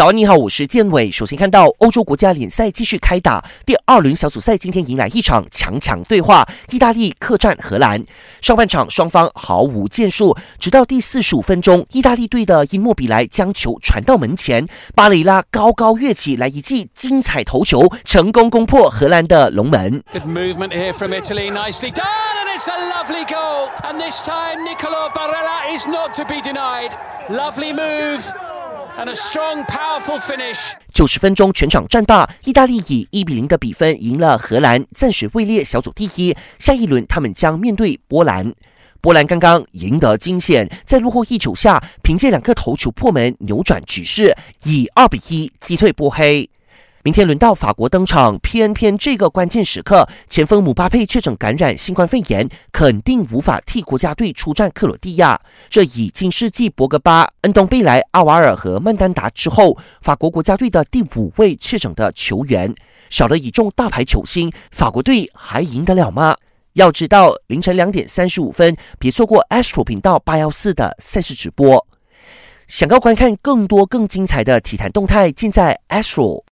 早安，你好，我是建伟。首先看到欧洲国家联赛继续开打，第二轮小组赛今天迎来一场强强对话，意大利客战荷兰。上半场双方毫无建树，直到第四十五分钟，意大利队的因莫比莱将球传到门前，巴雷拉高高跃起来一记精彩头球，成功攻破荷兰的龙门。Good movement here from Italy, nicely done, and it's a lovely goal. And this time, Nicolo Barella is not to be denied. Lovely move. And a strong, powerful finish. 九十分钟全场战罢，意大利以一比零的比分赢了荷兰，暂时位列小组第一。下一轮他们将面对波兰。波兰刚刚赢得惊险，在落后一球下，凭借两个头球破门扭转局势，以二比一击退波黑。明天轮到法国登场，偏偏这个关键时刻，前锋姆巴佩确诊感染新冠肺炎，肯定无法替国家队出战克罗地亚。这已经是继博格巴、恩东贝莱、阿瓦尔和曼丹达之后，法国国家队的第五位确诊的球员。少了一众大牌球星，法国队还赢得了吗？要知道，凌晨两点三十五分，别错过 Astro 频道八幺四的赛事直播。想要观看更多更精彩的体坛动态，尽在 Astro。